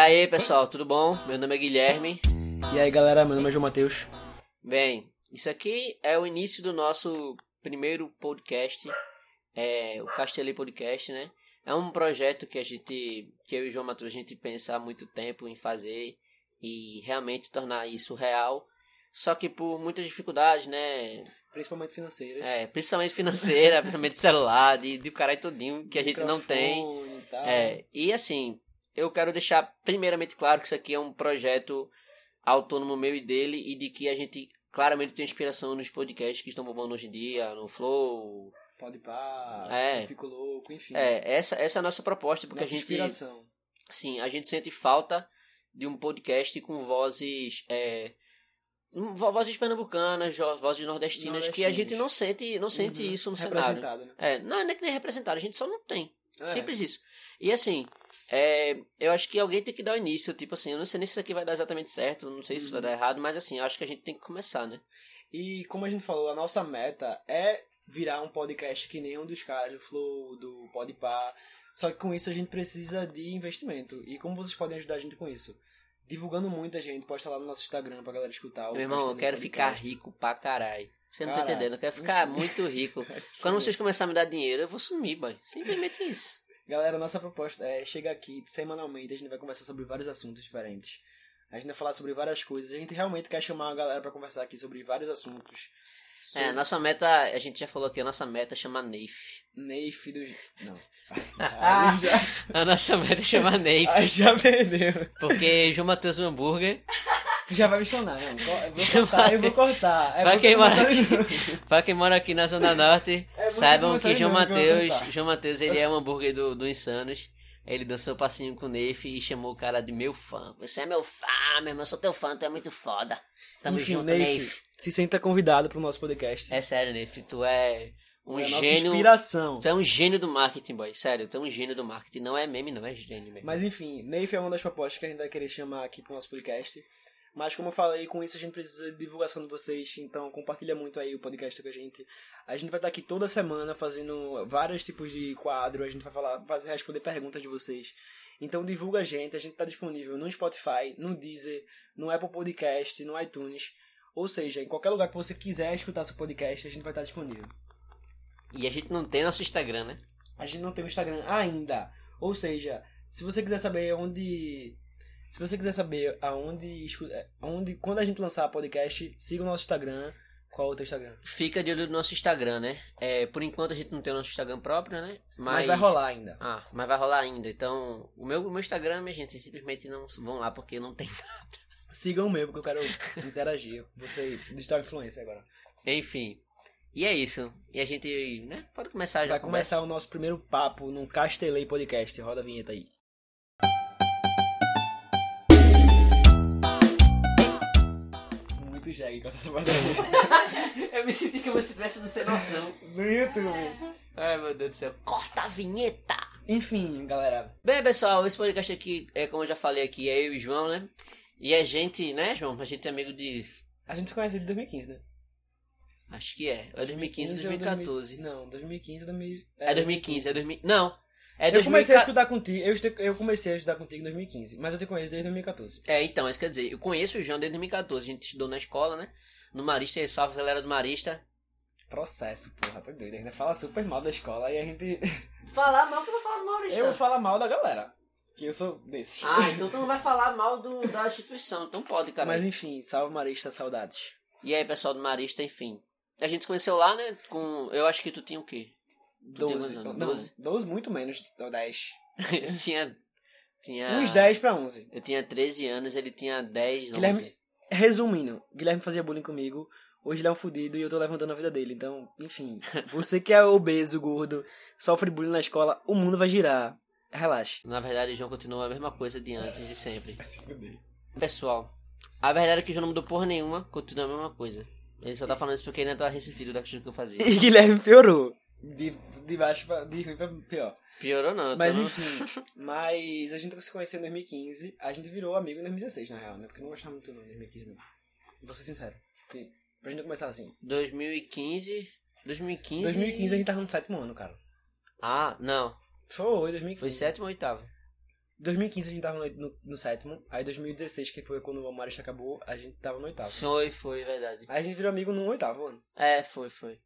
E aí, pessoal, tudo bom? Meu nome é Guilherme. E aí, galera, meu nome é João Matheus. Bem, isso aqui é o início do nosso primeiro podcast, é o Castelê Podcast, né? É um projeto que a gente, que eu e o João Matheus, a gente pensa há muito tempo em fazer e realmente tornar isso real. Só que por muitas dificuldades, né? Principalmente financeiras. É, principalmente financeira, principalmente celular, de, de caralho todinho que a gente não tem. E tal. É, e assim, eu quero deixar primeiramente claro que isso aqui é um projeto autônomo meu e dele e de que a gente claramente tem inspiração nos podcasts que estão bombando hoje em dia, no Flow. Pode pá, É. fico louco, enfim. É, essa, essa é a nossa proposta, porque Nossa a gente, inspiração. sim, a gente sente falta de um podcast com vozes, é, vo- vozes pernambucanas, vozes nordestinas, que a gente não sente, não sente Uhum. isso no cenário. Né? É, não, não é que nem representado, a gente só não tem. É. Simples isso. E assim, é, eu acho que alguém tem que dar o início. Tipo assim, eu não sei nem se isso aqui vai dar exatamente certo, não sei se Uhum. vai dar errado, mas assim, eu acho que a gente tem que começar, né? E como a gente falou, a nossa meta é virar um podcast que nem um dos caras do Flow, do Podpah. Só que com isso a gente precisa de investimento. E como vocês podem ajudar a gente com isso? Divulgando muito a gente, posta lá no nosso Instagram pra galera escutar. o Meu irmão, eu quero ficar Podcast. rico pra caralho. Você não tá entendendo, eu quero ficar Enfim. muito rico. Se Quando vocês começarem a me dar dinheiro, eu vou sumir, boy. Simplesmente isso. Galera, nossa proposta é chegar aqui semanalmente, a gente vai conversar sobre vários assuntos diferentes. A gente vai falar sobre várias coisas. A gente realmente quer chamar a galera pra conversar aqui sobre vários assuntos. É, a nossa meta, a gente já falou aqui, a nossa meta chama Neif. Neif do. Não. Já, A nossa meta chama Neif. aí já perdeu. Porque João Matheus Hambúrguer, Tu já vai me chonar, não. Eu vou cortar, eu vou cortar. É pra quem, que mora aqui, pra quem mora aqui na Zona Norte, É saibam que João Matheus. João Matheus, ele é um hambúrguer do, do Insanos. Ele dançou passinho com o Neif e chamou o cara de meu fã. Você é meu fã, meu irmão, eu sou teu fã, tu é muito foda. Tamo Enfim, junto, Neif, Neif. se sinta convidado pro nosso podcast. É sério, Neif, tu é um É gênio. inspiração. Tu é um gênio do marketing, boy. Sério, tu é um gênio do marketing. Não é meme, não é gênio mesmo. Mas enfim, Neif é uma das propostas que a gente vai querer chamar aqui pro nosso podcast. Mas como eu falei, com isso a gente precisa de divulgação de vocês, então compartilha muito aí o podcast com a gente. A gente vai estar aqui toda semana fazendo vários tipos de quadro, a gente vai falar, fazer responder perguntas de vocês. Então divulga a gente, a gente está disponível no Spotify, no Deezer, no Apple Podcast, no iTunes. Ou seja, em qualquer lugar que você quiser escutar seu podcast, a gente vai estar disponível. E a gente não tem nosso Instagram, né? A gente não tem o Instagram ainda. Ou seja, se você quiser saber onde. Se você quiser saber aonde. é, aonde quando a gente lançar podcast, siga o nosso Instagram. Qual é o teu Instagram? Fica de olho no nosso Instagram, né? É, por enquanto a gente não tem o nosso Instagram próprio, né? Mas, Mas, vai rolar ainda. Ah, mas vai rolar ainda. Então, o meu, o meu Instagram, minha gente, simplesmente não vão lá porque não tem nada. Sigam o meu, porque eu quero interagir. Você digital influência agora. Enfim. E é isso. E a gente, né? Pode começar já. Vai começar o nosso primeiro papo no Castelei Podcast. Roda a vinheta aí. Jegue com essa parte Eu me senti como se estivesse no sem noção. no YouTube. Ai, meu Deus do céu. Corta a vinheta! Enfim, galera. Bem, pessoal, esse podcast aqui, é como eu já falei aqui, é eu e o João, né? E a gente, né, João? A gente é amigo de. A gente se conhece desde 2015, né? Acho que é. É 2015 ou 2014. 2000 Não, 2015 ou 2000... É 2015, é 2000. Não! É Eu comecei a 2014. estudar contigo, eu, este- eu comecei a estudar contigo em 2015, mas eu te conheço desde 2014. É, então, isso quer dizer, eu conheço o João desde 2014. A gente estudou na escola, né? No Marista, salve galera do Marista. Processo, porra, tá doido. Ainda fala super mal da escola e a gente. Falar mal que eu não falo do Marista. eu vou falar mal da galera. Que eu sou desse. Ah, então tu não vai falar mal do, da instituição. Então pode, cara. Mas enfim, salve Marista, saudades. E aí, pessoal do Marista, enfim. A gente se conheceu lá, né? Com. Eu acho que tu tinha o quê? Tu tinha 12. quantos Não, anos? 12? 12 muito menos, ou 10. eu tinha. Tinha. Uns 10 pra 11. Eu tinha 13 anos, ele tinha 10, 11. Guilherme, resumindo, Guilherme fazia bullying comigo. Hoje ele é um fudido e eu tô levantando a vida dele. Então, enfim, você que é obeso, gordo, sofre bullying na escola, o mundo vai girar. Relaxa. Na verdade, o João continua a mesma coisa de antes de sempre. Pessoal, a verdade é que o João não mudou porra nenhuma, continua a mesma coisa. Ele só tá falando isso porque ele ainda tá ressentido da questão que eu fazia. E Guilherme piorou. De, de baixo pra, de ruim pra pior. Piorou não, Mas enfim, mas a gente se conheceu em 2015, a gente virou amigo em 2016, na real, né? Porque eu não gostava muito não, em 2015 não. Vou ser sincero. Porque, pra gente começar assim. 2015. 2015. 2015 a gente tava no sétimo ano, cara. Ah, não. Foi, 2015. Foi sétimo ou oitavo? 2015 a gente tava no, no, no sétimo. Aí 2016, que foi quando o Marista acabou, a gente tava no oitavo. Foi, foi, verdade. Aí a gente virou amigo no oitavo ano. É, foi, foi.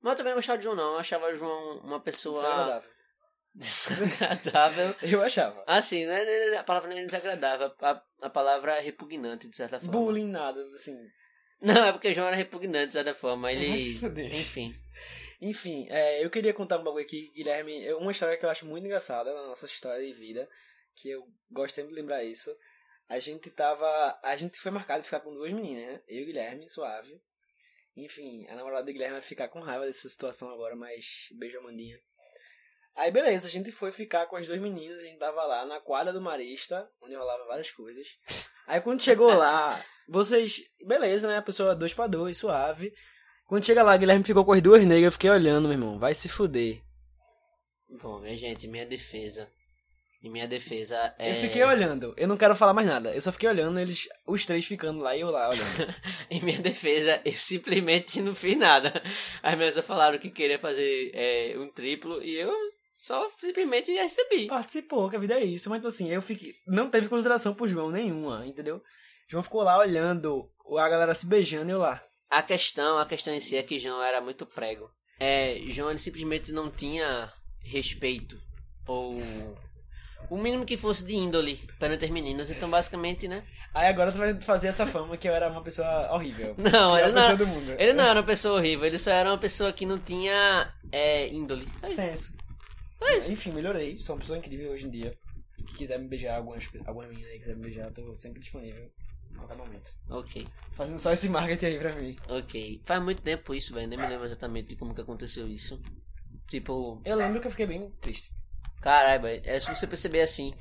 Mas eu também não gostava de João, não. Eu achava o João uma pessoa Desagradável. desagradável. Eu achava. Assim, não é- não é- a palavra não é desagradável, a, a palavra é repugnante, de certa forma. Bullying, nada, assim. Não, é porque o João era repugnante, de certa forma. Vai se Ele. fuder. Enfim. Enfim, é, eu queria contar um bagulho aqui, Guilherme. é Uma história que eu acho muito engraçada na nossa história de vida, que eu gosto sempre de lembrar isso. A gente tava. A gente foi marcado de ficar com duas meninas, né? Eu e Guilherme, suave. Enfim, a namorada do Guilherme vai ficar com raiva dessa situação agora, mas beijo, Amandinha. Aí beleza, a gente foi ficar com as duas meninas, a gente tava lá na quadra do Marista, onde rolava várias coisas. Aí quando chegou lá, vocês. Beleza, né? A pessoa dois pra dois, suave. Quando chega lá, Guilherme ficou com as duas negras, eu fiquei olhando, meu irmão. Vai se fuder. Bom, minha gente, minha defesa. Em minha defesa é. Eu fiquei olhando, eu não quero falar mais nada. Eu só fiquei olhando, eles, os três ficando lá e eu lá olhando. em minha defesa, eu simplesmente não fiz nada. As meninas falaram que queria fazer é, um triplo e eu só simplesmente recebi. Participou, que a vida é isso. Mas, tipo assim, eu fiquei. Não teve consideração pro João nenhuma, entendeu? João ficou lá olhando a galera se beijando e eu lá. A questão, a questão em si é que João era muito prego. É, João ele simplesmente não tinha respeito ou o mínimo que fosse de índole perante as meninas. Então, basicamente, né? Aí agora tu vai fazer essa fama que eu era uma pessoa horrível. Não, ele não, do mundo. ele não era uma pessoa horrível. Ele só era uma pessoa que não tinha é, índole. Só isso. Senso. Enfim, melhorei. Sou uma pessoa incrível hoje em dia. Que quiser me beijar, algumas, algumas meninas aí quiser me beijar, eu tô sempre disponível. A qualquer momento. Ok, Fazendo só esse marketing aí pra mim. ok. Faz muito tempo isso, velho. Nem me lembro exatamente de como que aconteceu isso. Tipo, Eu lembro que eu fiquei bem triste. Caralho. É, se você perceber assim,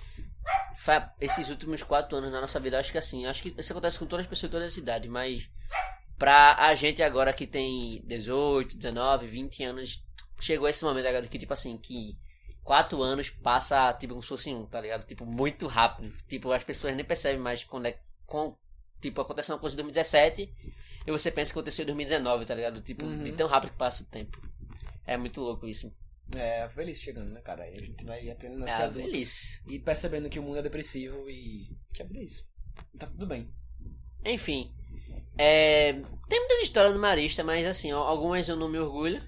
esses últimos quatro anos na nossa vida, acho que assim, acho que isso acontece com todas as pessoas de todas as idades, mas pra a gente agora que tem 18, 19, 20 anos, chegou esse momento agora que, tipo assim, que quatro anos passa, tipo, como se fosse um, tá ligado? Tipo, muito rápido. Tipo, as pessoas nem percebem mais quando é. Com, tipo, aconteceu uma coisa em 2017 e você pensa que aconteceu em 2019, tá ligado? Tipo, de tão rápido que passa o tempo. É muito louco isso. É, a velhice chegando, né, cara? Aí a gente vai aprendendo a É ser a adulto. velhice. E percebendo que o mundo é depressivo e que a vida é isso. Tá tudo bem. Enfim. É, tem muitas histórias no Marista, mas assim, algumas eu não me orgulho.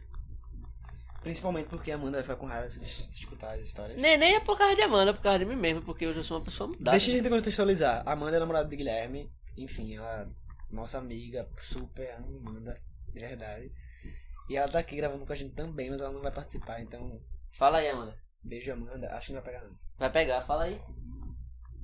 Principalmente porque a Amanda vai ficar com raiva se, se escutar as histórias. Nem, nem é por causa de Amanda, é por causa de mim mesmo, porque eu já sou uma pessoa mudada. Deixa a gente contextualizar. A Amanda é namorada de Guilherme. Enfim, ela nossa amiga, super Amanda, de verdade. E ela tá aqui gravando com a gente também, mas ela não vai participar, então. Fala aí, Amanda. Beijo, Amanda. Acho que não vai pegar, não. Vai pegar, fala aí.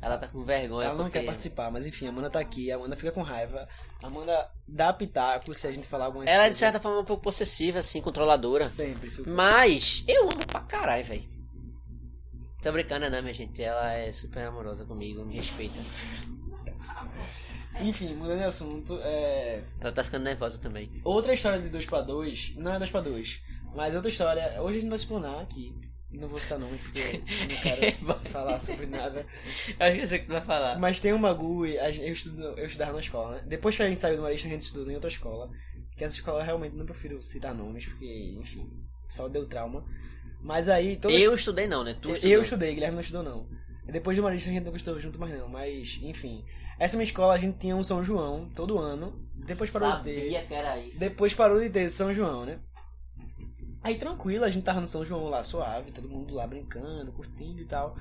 Ela tá com vergonha. Ela não porque... quer participar, mas enfim, a Amanda tá aqui, a Amanda fica com raiva. A Amanda dá pitaco se a gente falar alguma Ela é de coisa. certa forma um pouco possessiva, assim, controladora. Sempre, super. Mas eu amo pra caralho, velho. Tô brincando, né, minha gente? Ela é super amorosa comigo, me respeita. Enfim, mudando de assunto, é. Ela tá ficando nervosa também. Outra história de 2 para 2 não é 2 para 2 mas outra história. Hoje a gente vai explanar aqui. Não vou citar nomes porque eu não quero falar sobre nada. Acho que eu sei que tu vai falar. Mas tem um bagulho, eu, estudo, eu estudava na escola, né? Depois que a gente saiu do Marista, a gente estudou em outra escola. Que essa escola eu realmente não prefiro citar nomes, porque, enfim, só deu trauma. Mas aí, todas Eu estudei não, né? Tu estudou. eu estudei, Guilherme não estudou não. Depois do Marista a gente não estudou junto mais não, mas enfim. Essa minha escola a gente tinha um São João todo ano. Depois parou de ter. Sabia que era isso. Depois parou de ter São João, né? Aí tranquilo, a gente tava no São João lá suave, todo mundo lá brincando, curtindo e tal.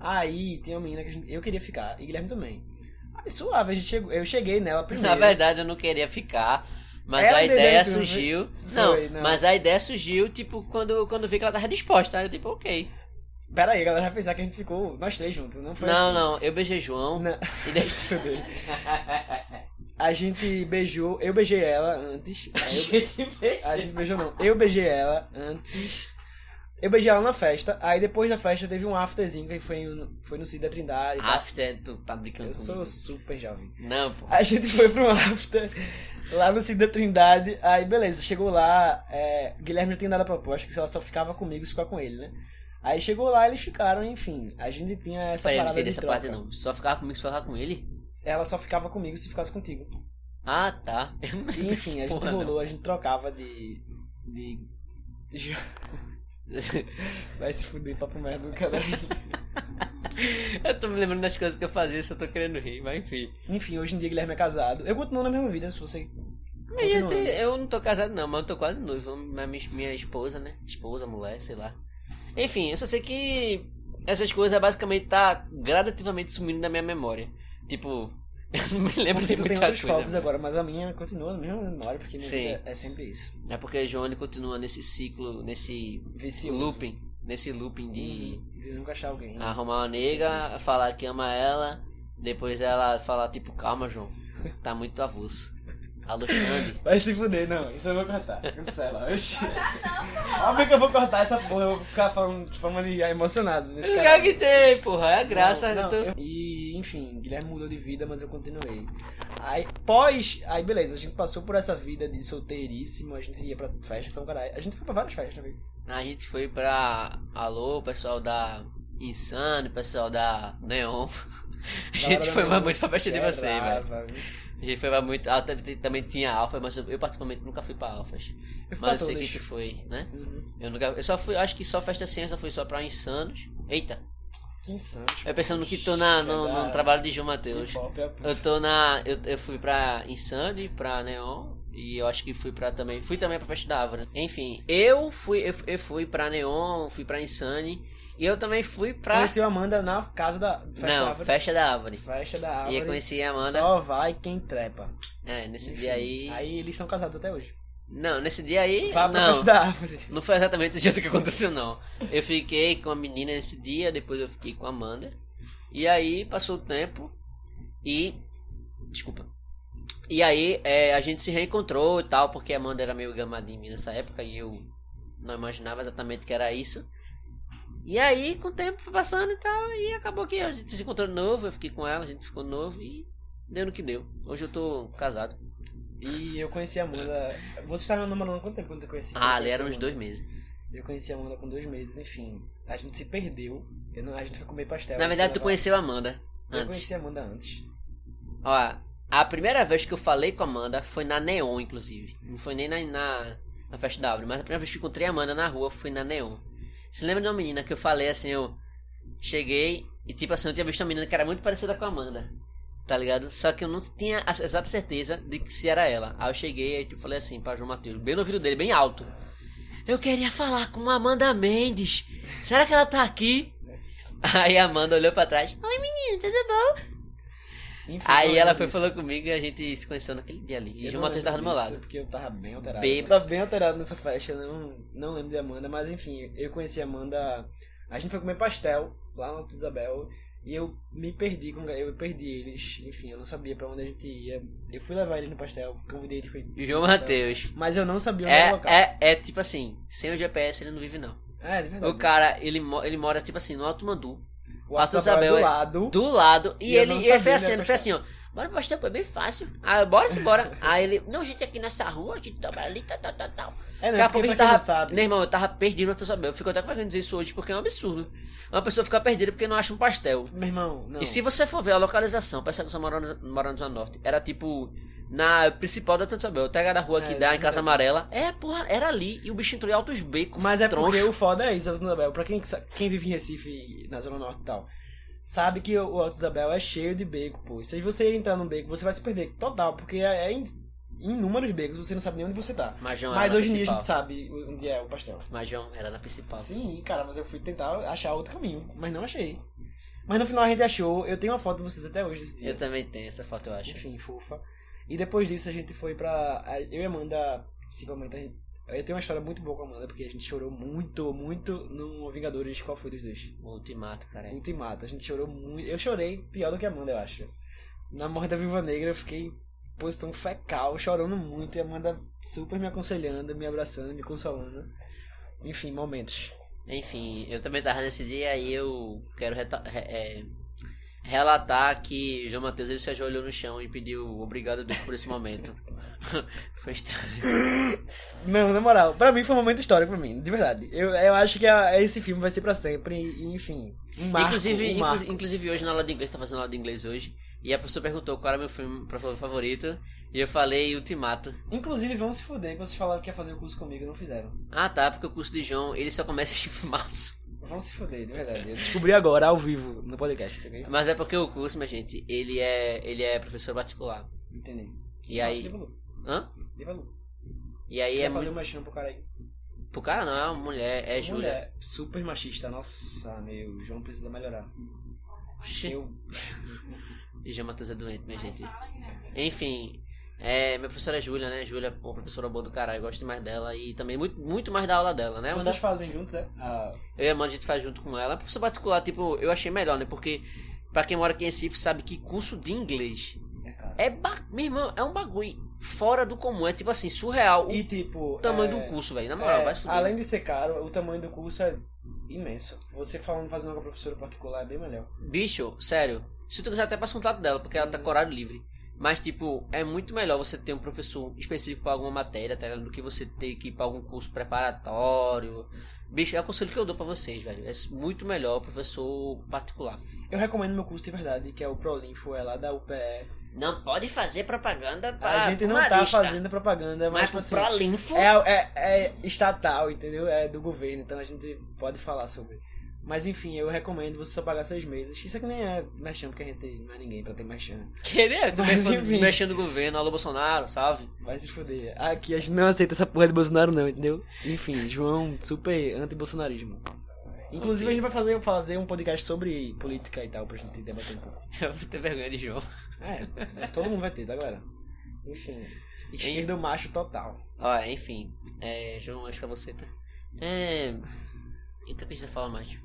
Aí tem uma menina que a gente, eu queria ficar, e Guilherme também. Aí suave, a gente chegou, eu cheguei nela primeiro. Na verdade, eu não queria ficar. Mas Ela a ideia não surgiu. foi? Não, não. mas a ideia surgiu, tipo, quando, quando vi que ela tava disposta. Aí eu, tipo, ok. Pera aí, a galera vai pensar que a gente ficou nós três juntos, não foi não, assim. não, eu beijei João. Não. E daí... Se. A gente beijou, eu beijei ela antes. A gente beijou. A gente beijou não. Eu beijei ela antes. Eu beijei ela na festa. Aí depois da festa teve um afterzinho que foi, no- foi no Cid da Trindade. After, tu tá brincando Eu sou comigo. super jovem. Não, pô. A gente foi pro after lá no Cid da Trindade. Aí beleza, chegou lá. É, Guilherme já tinha dado a proposta que ela só ficava comigo se ficar com ele, né? Aí chegou lá, eles ficaram, enfim. A gente tinha essa Peraí, eu não parada entendi de essa troca. parte não. Só ficava comigo, só ficava com ele? Ela só ficava comigo se ficasse contigo. Ah, tá. Eu não E, enfim, a gente porra, não. rolou, a gente trocava de. de. Vai se fuder, papo merda do caralho. Eu tô me lembrando das coisas que eu fazia, só tô querendo rir, mas enfim. Enfim, hoje em dia Guilherme é casado. Eu continuo na mesma vida, se você. Continuando. eu não tô casado não, mas eu tô quase noivo. Minha- minha esposa, né? Esposa, mulher, sei lá. Enfim, eu só sei que essas coisas basicamente tá gradativamente sumindo da minha memória. Tipo, eu não me lembro de tu tem muita outros coisa. focos agora, mas a minha continua na mesma memória, porque minha Sim. é sempre isso. É porque a Joane continua nesse ciclo, nesse Vicioso. looping. Nesse looping de De nunca achar alguém. arrumar uma nega, falar que ama ela, depois ela falar tipo, calma, João, tá muito avulso. Alexandre. Vai se fuder, não. Isso eu vou cortar. Cancela. Oxi. Óbvio que eu vou cortar essa porra. Eu vou ficar falando, falando ali emocionado nesse Eu cara. tem, porra, é a graça. Não, tô- não, eu- E, enfim, Guilherme mudou de vida, mas eu continuei. Aí, pós. Aí, beleza, a gente passou por essa vida de solteiríssimo, a gente ia pra festa, então, caralho. A gente foi pra várias festas, né? A gente foi pra Alô, pessoal da Insano, pessoal da Neon. A gente foi mais muito pra festa de você, velho. velho. A gente foi muito. Ah, também, tinha Alfa, mas eu, eu particularmente nunca fui pra Alfas. Eu Mas eu sei que tu foi, né? Uhum. Eu nunca. Eu só fui, acho que só festa assim, eu só pra Insanos. Eita, Que insano. eu pensando que tô na, no, no trabalho de João Matheus. Eu tô na. Eu, eu fui pra Insane, pra Neon. E eu acho que fui pra também. Fui também pra Festa da Árvore. Enfim, eu fui, eu, eu fui pra Neon, fui pra Insane. E eu também fui pra. Conheci a Amanda na casa da festa da Não, árvore. Festa da Árvore. Festa da E árvore. eu conheci a Amanda. Só vai quem trepa. É, nesse Enfim, dia aí. Aí eles são casados até hoje. Não, nesse dia aí. Vá pra não. festa da árvore. Não foi exatamente o jeito que aconteceu, não. Eu fiquei com a menina nesse dia, depois eu fiquei com a Amanda. E aí passou o tempo e. Desculpa. E aí é, a gente se reencontrou e tal, porque a Amanda era meio gamadinha nessa época e eu não imaginava exatamente que era isso. E aí, com o tempo foi passando e tal, e acabou que a gente se encontrou de novo, eu fiquei com ela, a gente ficou novo e deu no que deu. Hoje eu tô casado. E eu conheci a Amanda. Você estava namorando há quanto tempo quando eu conheci? Ah, Eu ali eram uns dois meses. Eu conheci a Amanda com dois meses, enfim. A gente se perdeu. Eu não, a gente foi comer pastel. Na verdade, tu conheceu a Amanda Eu antes. conheci a Amanda antes. Ó, a primeira vez que eu falei com a Amanda foi na Neon, inclusive. Não foi nem na, na, na festa da árvore, mas a primeira vez que eu encontrei a Amanda na rua foi na Neon. Você lembra de uma menina que eu falei assim, eu cheguei e tipo assim, eu tinha visto uma menina que era muito parecida com a Amanda. Tá ligado? Só que eu não tinha a exata certeza de que se era ela. Aí eu cheguei e tipo, falei assim pra João Matheus, bem no ouvido dele, bem alto. Eu queria falar com a Amanda Mendes. Será que ela tá aqui? Aí a Amanda olhou pra trás. Oi menino, tudo bom? Aí ela foi falou comigo e a gente se conheceu naquele dia ali. E não Matheus tava do meu lado. Porque eu tava bem alterado. Bêbado. Eu tava bem alterado nessa festa, não, não lembro de Amanda, mas enfim, eu conheci a Amanda. A gente foi comer pastel lá no Alto Isabel. E eu me perdi com eu perdi eles, enfim, eu não sabia pra onde a gente ia. Eu fui levar eles no pastel, convidei eles pra ir E o João Matheus. Mas eu não sabia onde era o É, local. é, é tipo assim, sem o GPS ele não vive não. É, de verdade. O cara, ele, ele mora tipo assim, no Alto Mandu. O Isabel do é lado. Do lado. E, E ele, não ele fez onde assim, ele o fez assim, ó. Bora pro pastel, pô, é bem fácil. Ah, bora se bora. Aí ele, não, gente, aqui nessa rua, a gente dobra ali, tal, tal, tal, tal. É, não, Daqui a pouco gente tava. não sabe- Meu irmão, eu tava perdido no Alto Isabel. Eu fico até fazendo isso hoje porque é um absurdo. Uma pessoa ficar perdida porque não acha um pastel. Meu irmão, não. E se você for ver a localização, parece que você mora no Zona Norte, era tipo na principal da Santa Isabel, pega da rua que É, dá em Casa Amarela. É, porra, era ali e o bicho entrou em altos becos. Mas é porque troncho. o foda é isso, Alto Isabel. Pra quem, quem vive em Recife, na Zona Norte e tal, sabe que o Alto Isabel é cheio de beco, pô. Se você entrar num beco, você vai se perder total, porque é, é inúmeros becos, você não sabe nem onde você tá. Mas, hoje em dia a gente sabe onde é o pastel. Mas João, era na principal. Sim, cara, mas eu fui tentar achar outro caminho, mas não achei. Mas no final a gente achou, eu tenho uma foto de vocês até hoje desse dia. Eu também tenho essa foto, eu acho. Enfim, fofa. E depois disso a gente foi pra. Eu e Amanda, principalmente, a gente, eu tenho uma história muito boa com a Amanda, porque a gente chorou muito, muito no Vingadores. Qual foi dos dois? O Ultimato, cara. Ultimato. A gente chorou muito. Eu chorei pior do que a Amanda, eu acho. Na morte da Viva Negra eu fiquei em posição fecal, chorando muito, e a Amanda super me aconselhando, me abraçando, me consolando. Enfim, momentos. Enfim, eu também tava nesse dia e eu quero é, relatar que João Matheus ele se ajoelhou no chão e pediu obrigado a Deus por esse momento. Foi estranho. Não, na moral, pra mim foi um momento histórico pra mim, de verdade. Eu, eu acho que a- esse filme vai ser pra sempre, e, enfim. Um marco, inclusive, um marco. inclusive, hoje na aula de inglês, tá fazendo aula de inglês hoje, e a professora perguntou qual era meu filme favorito, e eu falei Ultimato. Inclusive, vamos se fuder que vocês falaram que ia fazer o curso comigo e não fizeram. Ah tá, porque o curso de João ele só começa em março. Vão se foder, de verdade. Eu descobri agora, ao vivo, no podcast, ok? Mas é porque o curso, minha gente, ele é, ele é professor particular. Entendi. E Nossa, aí. dê valor. Hã? Valor. E aí Quiser é fazer muito. uma chama pro cara aí. Pro cara não, é uma mulher, é Júlia. Mulher, super machista. Nossa, meu, o João precisa melhorar. Oxi. Eu... E Jean Matheus é doente, minha gente. Enfim, é, minha professora é Júlia, né? Júlia, pô, professora boa do caralho, gosto demais dela e também muito, muito mais da aula dela, né? Uma Vocês fazem juntos, é? Ah, Eu e a Amanda a gente faz junto com ela. A professora particular, tipo, eu achei melhor, né? Porque pra quem mora aqui em Recife sabe que curso de inglês é é, ba... meu irmão, é um bagulho fora do comum. É tipo assim, surreal o E tipo. tamanho é, do curso, velho. Na moral, é, vai fuder. Além de ser caro, o tamanho do curso é imenso. Você falando fazendo com a professora particular é bem melhor. Bicho, sério. Se tu quiser até passa contato dela, porque ela tá com horário livre. Mas, tipo, é muito melhor você ter um professor específico pra alguma matéria, tá ligado? Do que você ter que ir pra algum curso preparatório. Bicho, é o conselho que eu dou pra vocês, velho. É muito melhor o professor particular. Eu recomendo meu curso de verdade, que é o Prolinfo, é lá da UPE. Não pode fazer propaganda pra a gente não tá fazendo propaganda, mas, Mas tipo assim. Prolinfo... É, é, é estatal, entendeu? É do governo, então a gente pode falar sobre. Mas enfim, eu recomendo você só pagar seis meses. Isso aqui nem é merchan, porque a gente não é ninguém pra ter merchan. Querer, tu mexendo no governo, alô Bolsonaro, salve. Vai se foder. Aqui a gente não aceita essa porra de Bolsonaro, não, entendeu? Enfim, João, super anti-bolsonarismo. Inclusive, a gente vai fazer, fazer um podcast sobre política e tal, pra gente debater um pouco. Eu vou ter vergonha de João. É, todo mundo vai ter, tá, galera? Enfim, esquerdo macho total. Ó, enfim, é, João, acho que é você, tá? É. E o que a gente vai falar mais?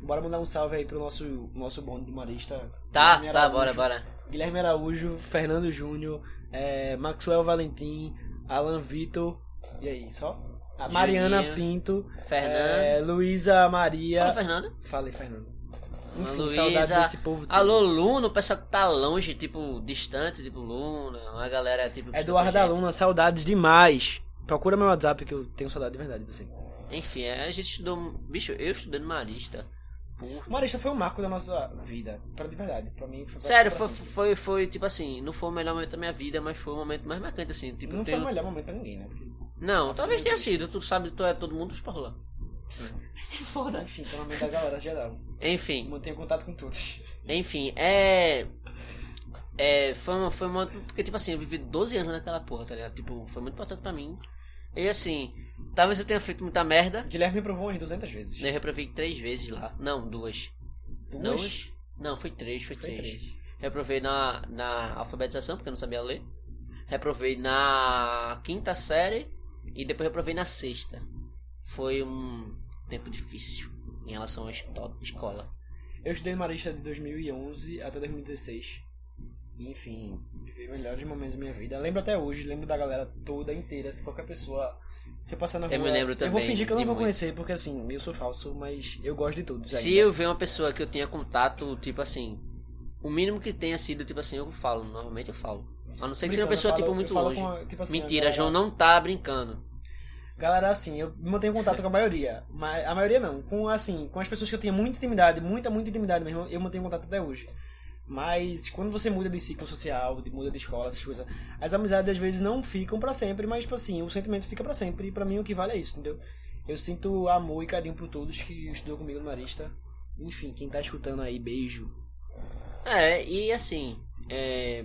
Bora mandar um salve aí pro nosso, nosso bonde de marista. Tá, Guilherme tá, Araújo, bora, bora. Guilherme Araújo, Fernando Júnior, é, Maxwell Valentim, Alan Vitor, e aí, só? A Mariana Juninho, Pinto, Fernando. é, Luísa Maria. Fala, Fernando. Falei, Fernando. Enfim, Luísa. saudade desse povo todo. Alô, Luna, o pessoal que tá longe, tipo, distante, tipo, Luna. Uma galera, tipo. Eduardo. Luna, saudades demais. Procura meu WhatsApp que eu tenho saudade de verdade de você. Enfim, é, a gente estudou. Bicho, eu estudei no Marista. Por... Marista foi um marco da nossa vida, pra de verdade. Pra mim foi Sério, foi, foi, foi, tipo assim, não foi o melhor momento da minha vida, mas foi o momento mais marcante, assim. Tipo, Não tenho- foi o melhor momento pra ninguém, né? Porque, Não, talvez tenha sido, tu sabe, tu é todo mundo por lá. sim. Foda. Enfim, tá no meio da galera geral. Enfim, Mantenho contato com todos. enfim, é. É, foi uma, foi uma. Porque, tipo assim, eu vivi 12 anos naquela porra, tá ligado? Tipo, foi muito importante pra mim. E assim, talvez eu tenha feito muita merda. Guilherme me provou umas 200 vezes. Eu reprovei três vezes lá. Não, duas. Duas? Duas? Não, foi três, foi, Foi três. três. Reprovei na, na alfabetização, porque eu não sabia ler. Reprovei na quinta série. E depois reprovei na sexta. Foi um tempo difícil em relação à esco- escola. Eu estudei no Marista de 2011 até 2016. E, enfim, vivi melhores momentos da minha vida. Lembro até hoje, lembro da galera toda inteira. Qualquer pessoa, eu passar na rua. Eu me lembro Eu vou também fingir que eu não vou muito. conhecer, porque assim, eu sou falso, mas eu gosto de todos. Se ainda. eu ver uma pessoa que eu tenha contato, tipo assim, o mínimo que tenha sido, tipo assim, eu falo. Normalmente eu falo. A não ser que seja uma pessoa, falo- tipo, muito longe. a- tipo assim, Mentira, galera- João não tá brincando. Galera, assim, eu mantenho contato com a maioria. Mas a maioria não. Com, assim, com as pessoas que eu tenho muita intimidade, muita, muita intimidade mesmo, eu mantenho contato até hoje. Mas quando você muda de ciclo social, de- muda de escola, essas coisas, as amizades às vezes não ficam pra sempre, mas, tipo assim, o sentimento fica pra sempre. E pra mim o que vale é isso, entendeu? Eu sinto amor e carinho por todos que estudou comigo no Marista. Enfim, quem tá escutando aí, beijo. É, e assim, é,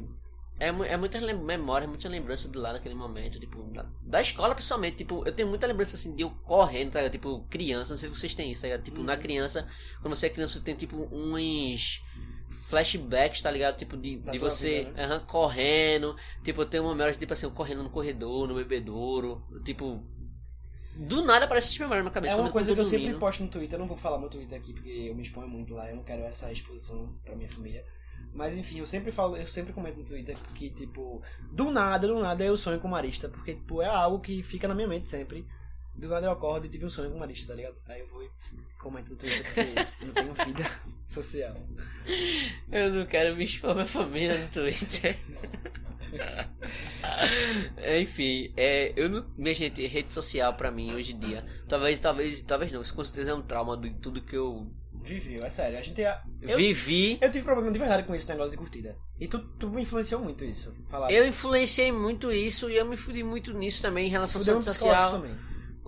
é, é muita lem- memória, muita lembrança de lá naquele momento, tipo, da, da escola principalmente, tipo, eu tenho muita lembrança assim de eu correndo, tá? Tipo, criança, não sei se vocês têm isso, tá? Tipo, na criança, quando você é criança, você tem tipo uns flashbacks, tá ligado? Tipo, de, Da de você vida, né? correndo, tipo, eu tenho uma memória, tipo assim, eu correndo no corredor, no bebedouro, tipo, do nada aparece essa memória na minha cabeça. É uma coisa que eu sempre posto no Twitter. Eu não vou falar meu Twitter aqui porque eu me exponho muito lá. Eu não quero essa exposição pra minha família. Mas enfim, eu sempre falo, eu sempre comento no Twitter que, tipo, do nada, do nada eu sonho com Marista. Porque, tipo, é algo que fica na minha mente sempre. Do nada eu acordo e tive um sonho com Marista, tá ligado? Aí eu vou e comento no Twitter porque eu não tenho vida social. Eu não quero me expor minha família no Twitter. Enfim, é, eu não. Minha gente, rede social pra mim hoje em dia. Talvez, talvez, talvez não. Isso com certeza é um trauma de tudo que eu Viveu, é sério. A gente ia. Eu, vivi. eu tive problema de verdade com esse negócio de curtida. E tu, tu me influenciou muito isso. Falar. Eu influenciei muito isso e eu me fudi muito nisso também em relação à psicológico social. também.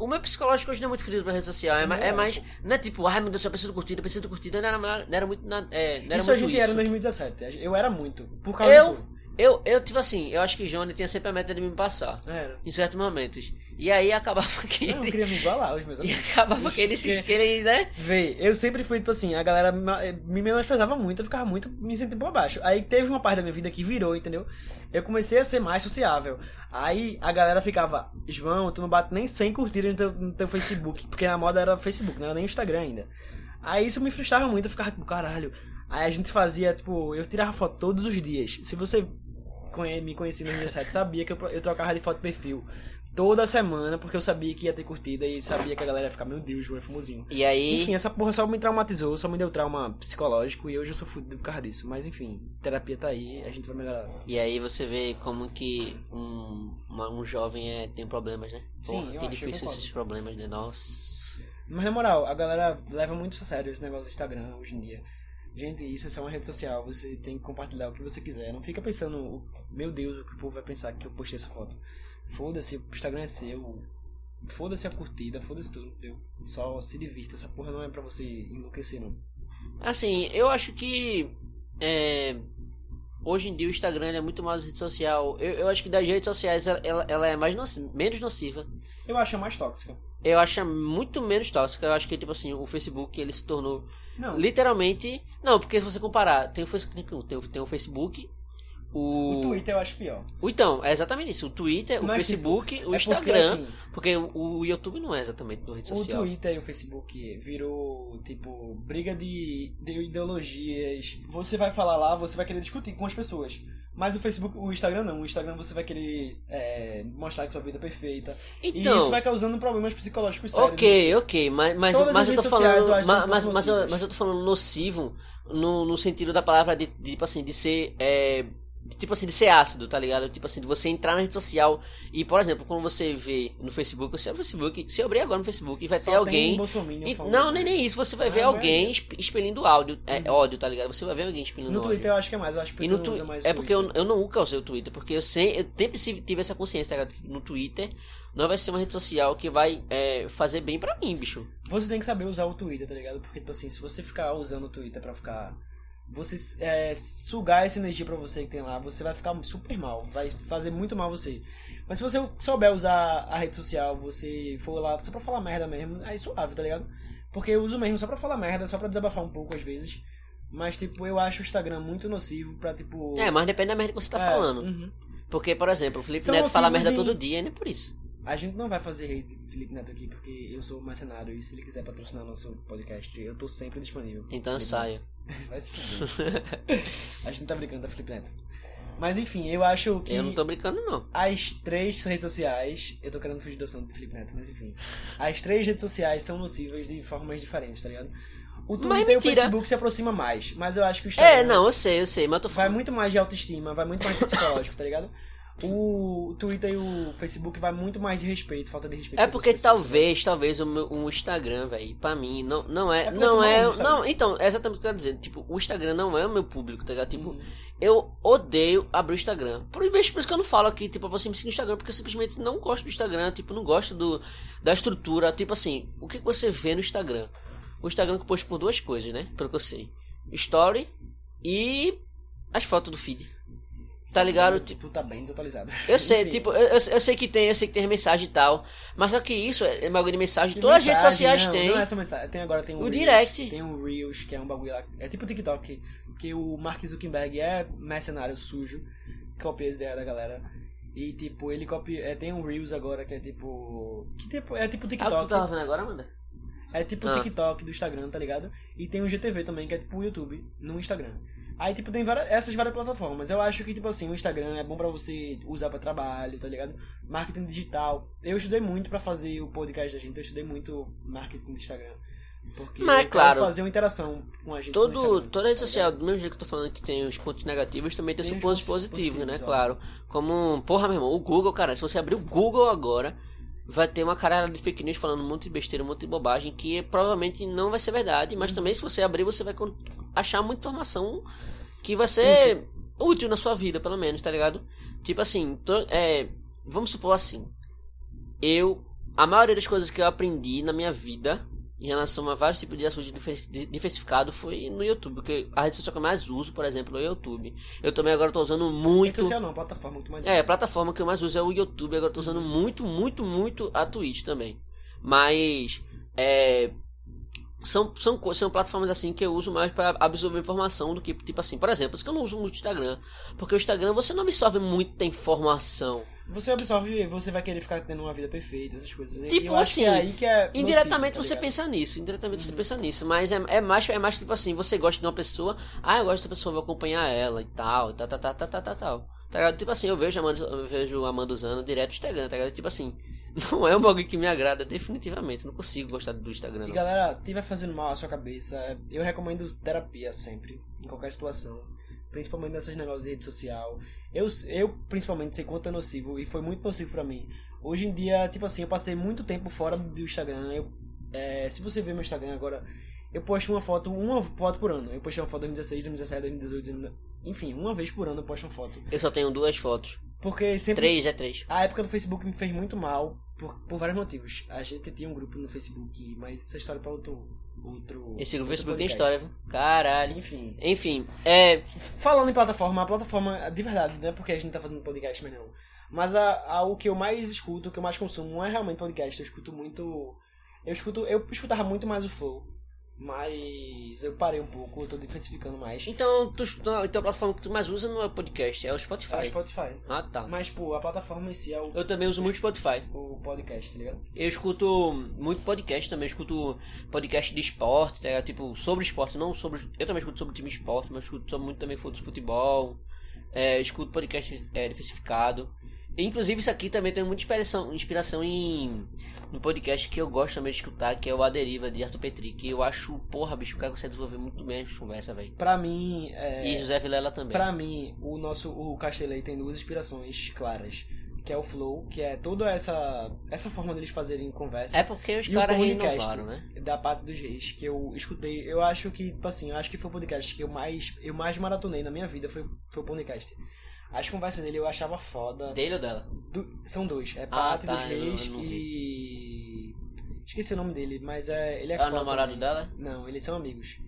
O meu psicológico hoje não é muito fodido pra rede social. É, é mais. Não é tipo, ai meu Deus, eu preciso curtida, preciso curtida. Não era, não era muito. É, não era isso a muito gente isso. era em 2017. Eu era muito. Por causa de Eu, tudo. Eu, eu, tipo assim, eu acho que Johnny tinha sempre a meta de me passar. Era. Em certos momentos. E aí acabava que Não, eu ele. queria me igualar aos meus E amigos. acabava que ele, se- que ele, né? Vê, eu sempre fui, tipo assim, a galera me menosprezava muito, eu ficava muito me sentindo por baixo. Aí teve uma parte da minha vida que virou, entendeu? Eu comecei a ser mais sociável. Aí a galera ficava, João, tu não bate nem 100 curtidas no teu, no teu Facebook, porque a moda era Facebook, não era nem Instagram ainda. Aí isso me frustrava muito, eu ficava tipo, caralho. Aí a gente fazia, tipo, eu tirava foto todos os dias. Se você me conhecia no 2017, sabia que eu, eu trocava de foto de perfil toda semana, porque eu sabia que ia ter curtida e sabia que a galera ia ficar, meu Deus, João é famosinho. E aí. Enfim, essa porra só me traumatizou, só me deu trauma psicológico e hoje eu sou fudido por causa disso. Mas enfim, terapia tá aí, a gente vai melhorar. E aí você vê como que um, uma- um jovem é, tem problemas, né? Sim, Porra, eu que difícil esses problemas, né? Nossa. Mas na moral, a galera leva muito a sério esse negócio do Instagram hoje em dia. Gente, isso é só uma rede social, você tem que compartilhar o que você quiser. Não fica pensando, "Oh, meu Deus, o que o povo vai pensar que eu postei essa foto. Foda-se, o Instagram é seu. Foda-se a curtida, foda-se tudo, entendeu? Só se divirta, essa porra não é pra você enlouquecer, não. Assim, eu acho que. É, hoje em dia o Instagram é muito mais rede social. Eu, eu acho que das redes sociais ela, ela, ela é mais noci- menos nociva. Eu acho mais tóxica. Eu acho muito menos tóxica. Eu acho que, tipo assim, o Facebook ele se tornou Não, literalmente. Não, porque se você comparar, tem o, tem, tem o Facebook. O, o Twitter eu acho pior. o- Então, é exatamente isso. O Twitter, o Mas, Facebook, tipo, o é porque, Instagram. assim, Porque o, o YouTube não é exatamente uma rede O social. Twitter e o Facebook virou, tipo, briga de, de ideologias. Você vai falar lá, você vai querer discutir com as pessoas. Mas o Facebook, o Instagram não. O Instagram você vai querer é, mostrar que sua vida é perfeita. Então- e isso vai causando problemas psicológicos sérios. Ok, ok, mas, mas, Todas mas as eu tô falando. eu mas, pouco mas, eu, mas eu tô falando nocivo no, no sentido da palavra de, de, tipo assim, de ser. É, tipo assim, de ser ácido, tá ligado? Tipo assim, de você entrar na rede social e, por exemplo, quando você vê no Facebook, você abre o Facebook, se eu abrir agora no Facebook e vai Só ter alguém. E- não, nem, nem isso, você vai ver Ah, alguém exp- expelindo áudio, é, ódio, tá ligado? Você vai ver alguém expelindo No ódio. Twitter eu acho que é mais. Eu acho que E no tu... usa mais É porque eu, eu nunca usei o Twitter, porque eu, sempre, eu sempre tive essa consciência, tá ligado? Que No Twitter não vai ser uma rede social que vai é, fazer bem pra mim, bicho. Você tem que saber usar o Twitter, tá ligado? Porque, tipo assim, se você ficar usando o Twitter pra ficar. Você é, sugar essa energia pra você que tem lá, você vai ficar super mal. Vai fazer muito mal você. Mas se você souber usar a rede social, você for lá só pra falar merda mesmo, aí suave, tá ligado? Porque eu uso mesmo só pra falar merda, só pra desabafar um pouco às vezes. Mas, tipo, eu acho o Instagram muito nocivo pra, tipo. É, mas depende da merda que você tá É, falando. uhum. Porque, por exemplo, o Felipe São Neto fala merda em- todo dia, não é por isso. A gente não vai fazer hate Felipe Neto aqui, porque eu sou mercenário e se ele quiser patrocinar nosso podcast, eu tô sempre disponível. Então Felipe saia. Neto. Vai se fuder. a gente tá brincando da Felipe Neto. Mas enfim, eu acho que Eu não tô brincando, não. as três redes sociais. Eu tô querendo fugir do assunto do Felipe Neto, mas enfim. As três redes sociais são nocivas de formas diferentes, tá ligado? O Twitter e o. Facebook se aproxima mais, mas eu acho que o Instagram É, não, eu sei, eu sei, mas eu tô vai falando. muito mais de autoestima, vai muito mais de psicológico, tá ligado? O Twitter e o Facebook vai muito mais de respeito, falta de respeito. É porque talvez, talvez o, meu, o Instagram, velho, pra mim, não, não é. É não é. Não, então, é exatamente o que eu quero dizer. Tipo, o Instagram não é o meu público, tá ligado? Tipo, Uhum. eu odeio abrir o Instagram. Por isso por isso que eu não falo aqui, tipo, pra você me seguir no Instagram, porque eu simplesmente não gosto do Instagram, tipo, não gosto do, da estrutura. Tipo assim, o que que você vê no Instagram? O Instagram é composto por duas coisas, né? Pelo que eu sei. Story e as fotos do feed. Tá ligado? Tu, Tipo, tu tá bem desatualizado. eu sei, tipo, eu, eu, eu sei que tem, eu sei que tem mensagem e tal. Mas só que isso é uma de mensagem. que Todas as redes sociais não, têm. Não é essa mensagem. Tem agora tem o, O Reels, direct. Tem o Reels, que é um bagulho lá. É tipo o TikTok, que o Mark Zuckerberg é mercenário sujo, copia as ideias da galera. E tipo, ele copia. É, tem um Reels agora que é tipo. Que tipo, é tipo Ah, o que TikTok. tu tava vendo agora, Amanda? É tipo o Ah. TikTok do Instagram, tá ligado? E tem o GTV também, que é tipo o YouTube no Instagram. Aí, tipo, tem várias, essas várias plataformas. Eu acho que, tipo assim, o Instagram é bom pra você usar pra trabalho, tá ligado? Marketing digital. Eu estudei muito pra fazer o podcast da gente, eu estudei muito marketing do Instagram. Porque Mas, quero claro, fazer uma interação com a gente Todo, toda rede tá social, do mesmo jeito que eu tô falando que tem os pontos negativos, também tem, Tem os os pontos pontos positivos, né? positivos, ó. Claro. Como, porra, meu irmão, o Google, cara, se você abrir o Google agora, vai ter uma caralho de fake news falando um monte de besteira, um monte de bobagem, que provavelmente não vai ser verdade, mas também se você abrir, você vai achar muita informação que vai ser útil na sua vida, pelo menos, tá ligado? Tipo assim, é, vamos supor assim, eu a maioria das coisas que eu aprendi na minha vida em relação a vários tipos de assuntos diversificados foi no YouTube, porque a rede social que eu mais uso, por exemplo, é o YouTube. Eu também agora estou usando muito. Rede social não, plataforma que mais É, a plataforma que eu mais uso é o YouTube, agora estou usando muito, muito, muito a Twitch também. Mas é, são, são, são plataformas assim que eu uso mais para absorver informação do que, tipo assim, por exemplo, isso que eu não uso muito o Instagram. Porque o Instagram você não absorve muita informação. Você absorve, você vai querer ficar tendo uma vida perfeita, essas coisas. Tipo assim, é aí que é indiretamente nocivo, tá você pensa nisso, indiretamente uhum. você pensa nisso, mas é, é, mais, é mais tipo assim, você gosta de uma pessoa, ah, eu gosto dessa pessoa, vou acompanhar ela e tal, tal, tal, tal, tal, tal, tal, tal. Tá Tipo assim, eu vejo a Amanda, eu vejo Amanda usando direto o Instagram, tá ligado? Tipo assim, não é um blog que me agrada, definitivamente. Não consigo gostar do Instagram. Não. E galera, tiver fazendo mal à sua cabeça, eu recomendo terapia sempre, em qualquer situação. Principalmente nessas negócios de rede social. Eu, eu principalmente sei quanto é nocivo e foi muito nocivo para mim. Hoje em dia, tipo assim, eu passei muito tempo fora do Instagram. Eu, é, se você ver meu Instagram agora, eu posto uma foto, uma foto por ano. Eu postei uma foto em 2016, 2017, 2018, enfim, uma vez por ano eu posto uma foto. Eu só tenho duas fotos. Porque sempre. Três, é três. A época do Facebook me fez muito mal por, por vários motivos. A gente tinha um grupo no Facebook, mas essa história é pra outro. outro Esse grupo no Facebook tem história, viu? Caralho. Enfim. Enfim, é. Falando em plataforma, a plataforma, de verdade, não é porque a gente tá fazendo podcast, mas não. Mas a, a, o que eu mais escuto, o que eu mais consumo, não é realmente podcast. Eu escuto muito. Eu escuto. Eu escutava muito mais o Flow. Mas eu parei um pouco, eu tô diversificando mais. Então, tu, então a plataforma que tu mais usa não é o podcast, é o Spotify. É o Spotify. Ah, tá. Mas, pô, a plataforma em si é o. Eu também uso muito Spotify. O podcast, tá ligado? Eu escuto muito podcast também, eu escuto podcast de esporte, tá ligado? Tipo, sobre esporte, não sobre. Eu também escuto sobre time de esporte, mas escuto muito também sobre futebol. É, escuto podcast é, diversificado. Inclusive, isso aqui também tem muita inspiração, inspiração em um podcast que eu gosto também de escutar, que é o A Deriva de Arthur Petri, que eu acho, porra, bicho, o cara consegue desenvolver muito bem a conversa, velho. Pra mim. É... E José Vilela também. Pra mim, o nosso o Castelei tem duas inspirações claras. Que é o flow, que é toda essa essa forma deles fazerem conversa. É porque os caras renovaram, né? Da parte dos reis, que eu escutei. Eu acho que, tipo assim, eu acho que foi o podcast que eu mais, eu mais maratonei na minha vida, foi, foi o podcast. As conversas dele eu achava foda. Dele ou dela? Do, são dois. É ah, Pátria tá, dos Reis não, não e. Esqueci o nome dele, mas é, ele é, é foda. É o namorado também. dela? Não, eles são amigos.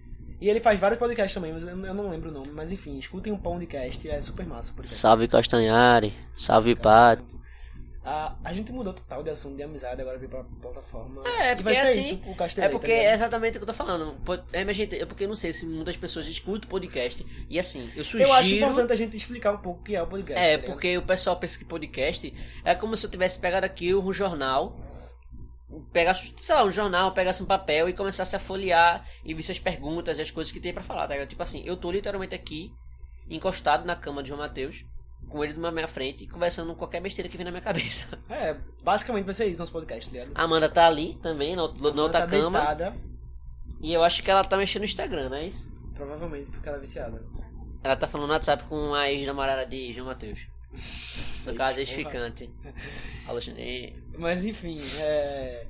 E ele faz vários podcasts também, mas eu não lembro o nome. Mas enfim, escutem um podcast, é super massa. Salve Castanhari, salve Pátria. A, a gente mudou total de assunto de amizade, agora veio pra plataforma. É, é porque assim. Isso, o é porque tá é exatamente o que eu tô falando. É, gente, é porque não sei se muitas pessoas escutam podcast. E assim, eu sugiro. Eu acho importante a gente explicar um pouco o que é o podcast. É, tá porque o pessoal pensa que podcast é como se eu tivesse pegado aqui um jornal pegasse, sei lá, um jornal, pegasse um papel e começasse a folhear e visse as perguntas e as coisas que tem para falar, tá Tipo assim, eu tô literalmente aqui, encostado na cama de João Matheus, com ele na minha frente, conversando qualquer besteira que vem na minha cabeça. É, basicamente vai ser isso nosso podcast, tá ligado? A Amanda tá ali também, na, na outra tá cama. Deitada. E eu acho que ela tá mexendo no Instagram, não é isso? Provavelmente, porque ela é viciada. Ela tá falando no WhatsApp com a ex-namorada de João Matheus. No caso, ex-ficante. Alexandre. Mas enfim, é...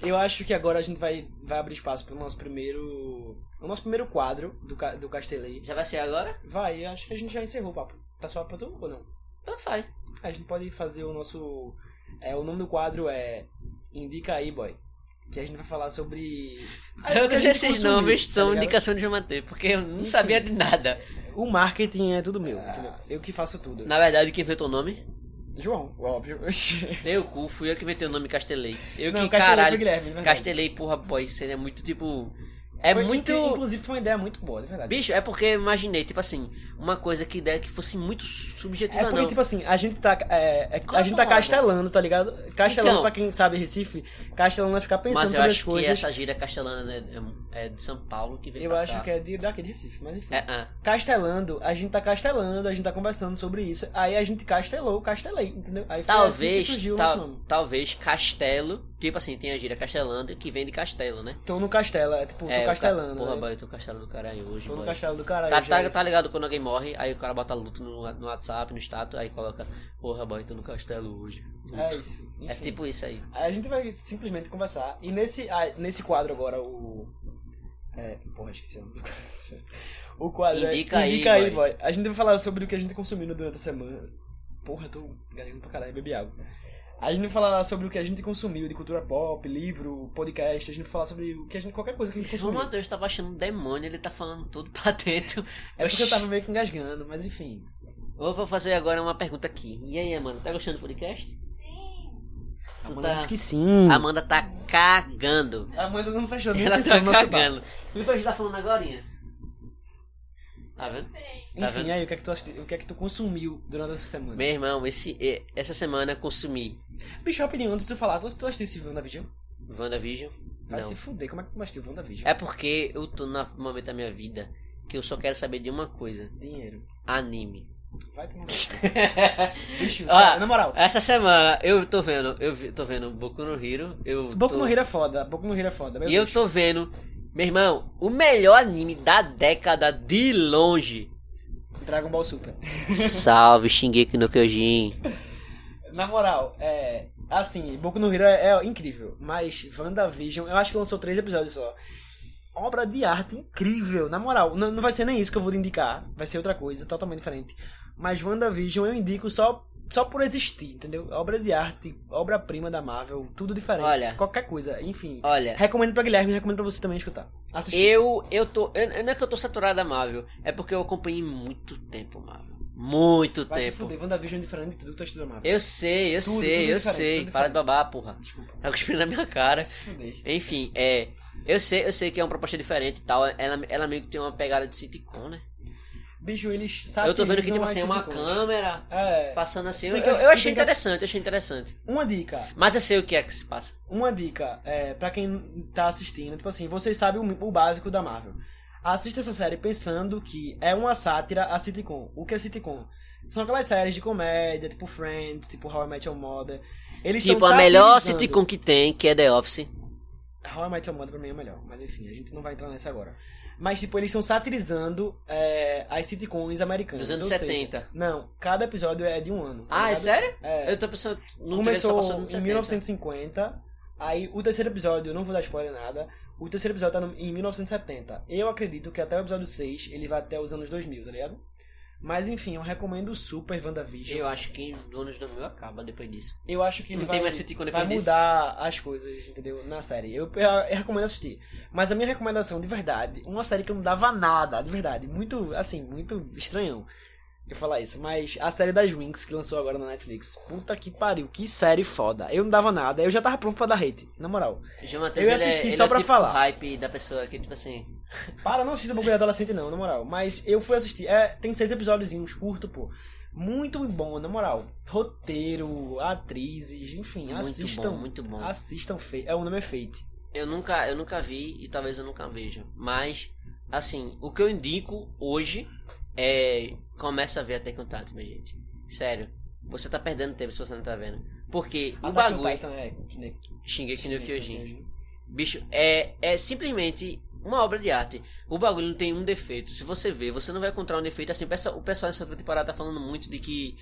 Eu acho que agora a gente vai, vai abrir espaço pro nosso primeiro. O nosso primeiro quadro do, do Castelei. Já vai ser agora? Vai, acho que a gente já encerrou o papo. Tá só pra tu ou não? Tanto faz. A gente pode fazer o nosso. É, o nome do quadro é Indica aí, boy. Que a gente vai falar sobre. Todos esses nomes tá são indicação de Matei, porque eu não Enfim, sabia de nada. O marketing é tudo meu, entendeu? Eu que faço tudo. Na verdade, quem fez teu nome? João, óbvio. Teu cu, fui eu que inventei o nome Castelei. Eu não, que, Castelei caralho. Guilherme, Castelei, porra, boy, seria muito tipo. É foi, muito. Inclusive foi uma ideia muito boa, de verdade. Bicho, é porque eu imaginei, tipo assim, uma coisa que ideia que fosse muito subjetiva, É porque, não. tipo assim, a gente tá. É, é, a gente tá castelando, tá ligado? Castelando, então, pra quem sabe Recife, castelando é ficar pensando sobre as coisas. Mas eu acho que essa gíria castelana né, é, é, de São Paulo que veio Eu acho cá. que é de, daqui de Recife, mas enfim. É, é. Castelando, a gente tá castelando, a gente tá conversando sobre isso. Aí a gente castelou, castelei, entendeu? Aí foi talvez, assim que surgiu tal, o nosso nome. Talvez castelo, tipo assim, tem a gíria castelanda que vem de castelo, né? Tô no castelo, é tipo, é, tô castelando. Porra, né? boy, tô castelo do caralho hoje, Tô no boy. castelo do caralho. Tá, tá, é tá ligado quando alguém morre, aí o cara bota luto no, no WhatsApp, no status, aí coloca, porra, boy, tô no castelo hoje. Luto. É isso. É enfim. tipo isso aí. A gente vai simplesmente conversar. E nesse, ah, nesse quadro agora, o. É. Porra, esqueci o nome do quadro. O quadro Indica é. aí, Indica aí, boy. boy. A gente vai falar sobre o que a gente consumiu durante a semana. Porra, eu tô ganhando pra caralho, bebi água. A gente vai falar sobre o que a gente consumiu de cultura pop, livro, podcast. A gente vai falar sobre o que a gente, qualquer coisa que a gente João consumiu. Matheus tá baixando um demônio, ele tá falando tudo pra dentro. É porque eu tava meio que engasgando, mas enfim. Eu vou fazer agora uma pergunta aqui. E aí, Amanda, tá gostando do podcast? Sim. Tu Amanda tá- disse que sim. A Amanda tá cagando. A Amanda não prestou nem Ela atenção tá no nosso papo. cagando. Me pode estar falando agora? Tá vendo? Sei. Tá Enfim, vendo? aí, o que é que tu, assisti- o que é que tu consumiu durante essa semana? Meu irmão, esse, essa semana eu consumi Bicho, rapidinho, antes de tu falar, tu, tu assistiu WandaVision? WandaVision. Vai Não. se fuder, como é que tu assistiu WandaVision? É porque eu tô no momento da minha vida que eu só quero saber de uma coisa: Dinheiro. anime. Vai tomar. Bicho, sério, na moral. Essa semana eu tô vendo, eu vi- tô vendo Boku no Hero. Eu Boku tô, no Hero é foda. Boku no Hero é foda. E eu Deus. tô vendo, meu irmão, o melhor anime da década de longe. Dragon Ball Super. Salve Shingeki no Kyojin. Na moral, é. Assim, Boku no Hero é, é incrível. Mas WandaVision, eu acho que lançou três episódios só. Obra de arte incrível. Na moral, não, não vai ser nem isso que eu vou indicar. Vai ser outra coisa, totalmente diferente. Mas WandaVision eu indico só, só por existir, entendeu? Obra de arte, obra-prima da Marvel, tudo diferente. Olha. Qualquer coisa, enfim. Olha. Recomendo pra Guilherme, recomendo pra você também escutar. Assistir. Eu, eu tô. eu- não é que eu tô saturado da Marvel, é porque eu acompanhei muito tempo Marvel. Muito Vai se tempo. fuder, WandaVision é diferente de tudo que tu Marvel. Eu sei, eu Tudo, sei, tudo eu diferente, sei. tudo Para de babar, porra. Desculpa. Tá cuspindo na minha cara. Vai se fuder. Enfim, é. Eu sei, eu sei que é uma proposta diferente e tal. Ela, ela meio que tem uma pegada de sitcom, né? Bicho, eles eu tô vendo que, tipo assim, é as uma câmera É. passando assim. Eu, eu achei interessante, eu achei interessante. Uma dica. Mas eu sei o que é que se passa. Uma dica, é, pra quem tá assistindo, tipo assim, vocês sabem o, o básico da Marvel. Assista essa série pensando que é uma sátira a sitcom. O que é sitcom? São aquelas séries de comédia, tipo Friends, tipo How I Met Your Mother. Eles tipo, a melhor sitcom que tem, que é The Office. How I Met Your Mother pra mim é melhor, mas enfim, a gente não vai entrar nessa agora. Mas, tipo, eles estão satirizando é, as sitcoms americanas. Dos anos ou seja, 70. não, cada episódio é de um ano. tá Ah, é sério? É. Eu tô pensando. No Começou em 70. 1950, aí o terceiro episódio, não vou dar spoiler nada, o terceiro episódio tá no- em 1970. Eu acredito que até o episódio 6 ele vai até os anos 2000, tá ligado? Mas enfim, eu recomendo super WandaVision. Eu acho que do anos 2000 acaba depois disso. Eu acho que ele Não vai, vai disso. mudar as coisas, entendeu? Na série. Eu, eu, eu recomendo assistir. Mas a minha recomendação, de verdade, uma série que eu não dava nada, de verdade, muito, assim, muito estranhão eu falar isso. Mas a série das Winx que lançou agora na Netflix. Puta que pariu, que série foda. Eu não dava nada, eu já tava pronto pra dar hate, na moral. João Matheus, Eu ia é- assistir ele só é pra tipo falar. hype da pessoa que, tipo assim. Para, não assista bagulho adolescente não, na moral. Mas eu fui assistir. É, tem seis episódios curto, pô. Muito bom, na moral. Roteiro, atrizes, enfim, Muito assistam. bom, muito bom. Assistam Fate. É, o nome é Fate. Eu nunca, eu nunca vi e talvez eu nunca veja. Mas, assim, o que eu indico hoje é. Começa a ver até contato, minha gente. Sério. Você tá perdendo tempo se você não tá vendo. Porque o Attack on bagulho. Titan é. Shingeki no Kyojin. Bicho, é, é simplesmente uma obra de arte. O bagulho não tem um defeito. Se você ver, você não vai encontrar um defeito. Assim, o pessoal- o nessa temporada tá falando muito de que,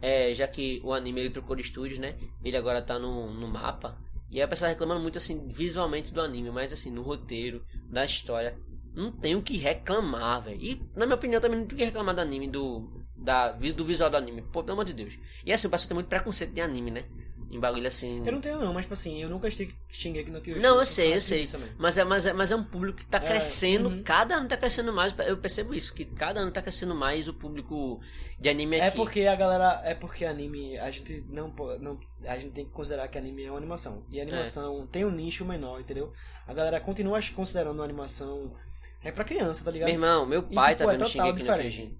é, já que o anime ele trocou de estúdios, né? Ele agora tá no, no mapa. E aí o pessoal reclamando muito, assim, visualmente do anime, mas assim, no roteiro, da história. Não tem o que reclamar, velho. E, na minha opinião, também não tem o que reclamar do anime, do, da, do visual do anime. Pô, pelo amor de Deus. E assim, o pessoal tem muito preconceito de anime, né? Em bagulho assim. Eu não tenho não, mas tipo assim, eu nunca Shingeki no Kyojin. Não, eu sei, eu sei. Mas é, mas, é, mas é um público que tá É, crescendo, uhum. cada ano tá crescendo mais. Eu percebo isso, que cada ano tá crescendo mais o público de anime aqui. É porque a galera. É porque anime. A gente não, não. A gente tem que considerar que anime é uma animação. E animação tem um nicho menor, entendeu? A galera continua considerando a animação. É pra criança, tá ligado? Meu irmão, meu E, pai tipo, tá é vendo total Shingeki no. Kyojin.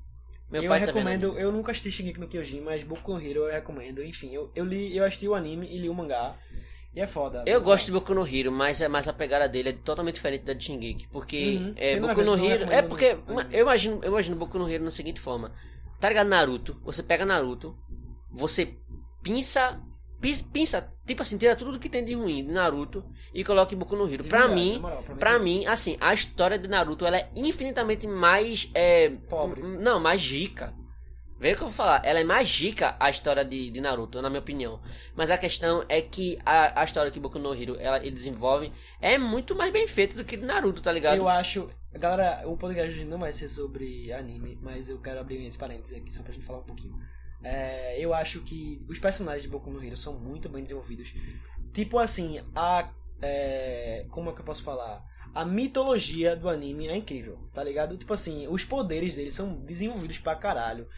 Meu eu tá recomendo, vendo. eu nunca assisti Shingeki no Kyojin, mas Boku no Hero eu recomendo. Enfim, eu, eu li, eu assisti o anime e li o mangá. E é foda. Eu gosto de Boku no Hero, mas é mais a pegada dele é totalmente diferente da de Shingeki, porque Uhum. é Boku no Hero, é recomendo porque eu imagino, eu imagino Boku no Hero da seguinte forma. Tá ligado Naruto? Você pega Naruto, você pinça pinça, tipo assim, tira tudo que tem de ruim de Naruto e coloca em Boku no Hero. Pra verdade, mim, moral, pra mim pra mim, assim, a história de Naruto ela é infinitamente mais é, Pobre. não, mais rica. Vê o que eu vou falar. Ela é mais rica a história de, de Naruto, na minha opinião. Mas a questão é que a, a história que Boku no Hero ela, ele desenvolve é muito mais bem feita do que de Naruto, tá ligado? Eu acho. Galera, o podcast não vai ser sobre anime, mas eu quero abrir esse parênteses aqui só pra gente falar um pouquinho. É, eu acho que os personagens de Boku no Hero são muito bem desenvolvidos. Tipo assim, a. É, como é que eu posso falar? A mitologia do anime é incrível, tá ligado? Tipo assim, os poderes deles são desenvolvidos pra caralho.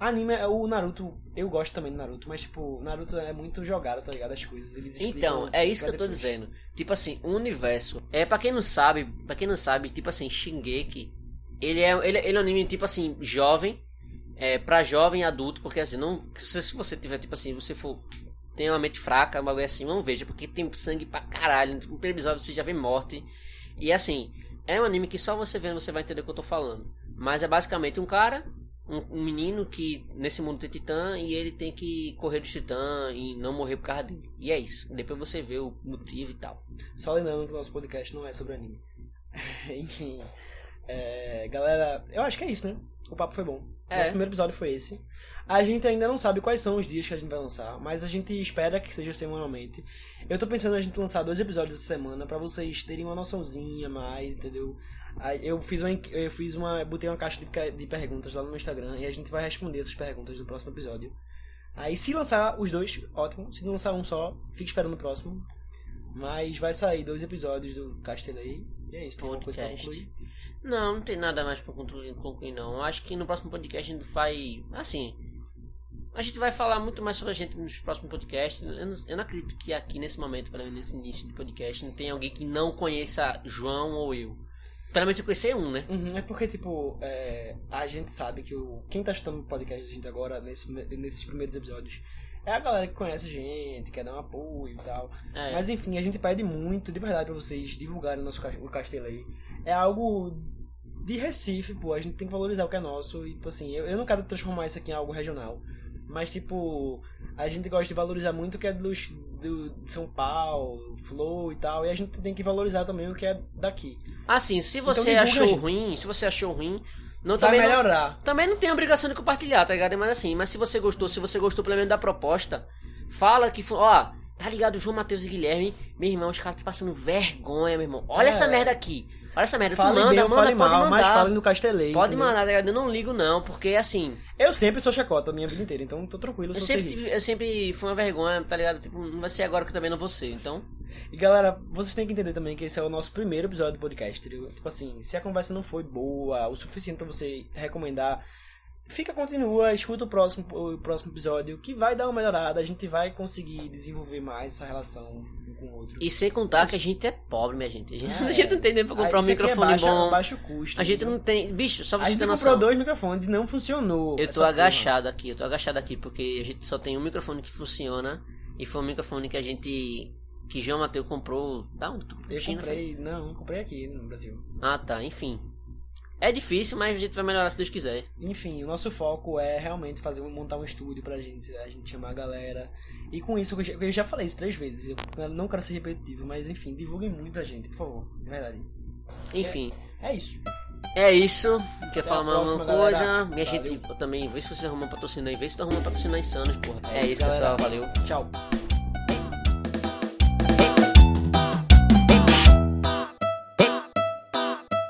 Anime, o Naruto, eu gosto também do Naruto, mas tipo, Naruto é muito jogado, tá ligado? As coisas. Eles então, é isso que eu tô depois. dizendo. Tipo assim, o universo. É, pra quem não sabe, para quem não sabe, tipo assim, Shingeki, ele é, ele, ele é um anime, tipo assim, jovem. É, pra jovem adulto, porque assim, não. Se você tiver, tipo assim, você for tem uma mente fraca, um bagulho assim, não veja, porque tem sangue pra caralho. No primeiro episódio você já vê morte. E assim, é um anime que só você vendo você vai entender o que eu tô falando. Mas é basicamente um cara, um, um menino que nesse mundo tem titã e ele tem que correr do titã e não morrer por causa dele. E é isso. Depois você vê o motivo e tal. Só lembrando que o nosso podcast não é sobre anime. Enfim. É, galera, eu acho que é isso, né? O papo foi bom. É. Nosso primeiro episódio foi esse. A gente ainda não sabe quais são os dias que a gente vai lançar, mas a gente espera que seja semanalmente. Eu tô pensando a gente lançar dois episódios essa semana para vocês terem uma noçãozinha mais, entendeu? Eu fiz uma, eu fiz uma, botei uma caixa de, de perguntas lá no meu Instagram e a gente vai responder essas perguntas no próximo episódio. Aí se lançar os dois, ótimo. Se não lançar um só, fique esperando o próximo. Mas vai sair dois episódios do Castelei. E é isso, tem alguma coisa pra concluir? Não, não tem nada mais pra concluir, concluir não. Eu acho que no próximo podcast a gente vai. Assim. A gente vai falar muito mais sobre a gente nos próximos podcasts. Eu não, eu não acredito que aqui nesse momento, pelo menos nesse início de podcast, não tem alguém que não conheça João ou eu. Pelo menos eu conhecer um, né? Uhum, é porque, tipo, é, a gente sabe que o, quem tá escutando o podcast da gente agora, nesse, nesses primeiros episódios, é a galera que conhece a gente, quer dar um apoio e tal. É. Mas enfim, a gente pede muito, de verdade, pra vocês divulgarem o nosso o castelo aí. É algo de Recife, pô, a gente tem que valorizar o que é nosso. E, tipo assim, eu, eu não quero transformar isso aqui em algo regional. Mas, tipo, a gente gosta de valorizar muito o que é dos, do, de São Paulo, Flow e tal. E a gente tem que valorizar também o que é daqui. Assim, se então você então, achou ruim, se você achou ruim. Não, Vai também melhorar. Não, também não tem obrigação de compartilhar, tá ligado? Mas assim, mas se você gostou, se você gostou pelo menos da proposta, fala que. Ó, tá ligado? João Matheus e Guilherme, meu irmão, os caras estão passando vergonha, meu irmão. Olha é. essa merda aqui. Olha essa merda, fale tu manda, bem, manda, pode mal, mandar. Mas fale no Castelei. Pode entendeu? mandar, tá eu não ligo não, porque assim... Eu sempre sou chacota a minha vida inteira, então tô tranquilo, eu sempre, tive, eu sempre fui uma vergonha, tá ligado? Tipo, não vai ser agora que também não vou ser, então... E galera, vocês têm que entender também que esse é o nosso primeiro episódio do podcast, entendeu? Tipo assim, se a conversa não foi boa, o suficiente para você recomendar fica, continua, escuta o próximo, o próximo episódio, que vai dar uma melhorada, a gente vai conseguir desenvolver mais essa relação um com o outro. E sem contar que a gente é pobre, minha gente. A gente, é. a gente não tem nem pra comprar um microfone é bom. baixo custo. A gente não tem. Bicho, só você ter noção. A gente comprou dois microfones e não funcionou. Eu tô agachado aqui, eu tô agachado aqui, porque a gente só tem um microfone que funciona. E foi um microfone que a gente. Que João Mateus comprou. Da onde tu Eu China, comprei. Foi? Não, eu comprei aqui no Brasil. Ah tá, enfim. É difícil, mas a gente vai melhorar se Deus quiser. Enfim, o nosso foco é realmente fazer montar um estúdio pra gente, a gente chamar a galera. E com isso, eu já, falei isso três vezes, eu não quero ser repetitivo, mas enfim, divulguem muito a gente, por favor, de verdade. Enfim. É, é isso. É isso. Quer Até falar mais alguma coisa? Galera. Minha valeu. gente, eu também, vê se você arruma patrocínio aí, vê se tu arruma patrocínio Insanos, porra. É, é isso, galera. pessoal. Valeu. Tchau.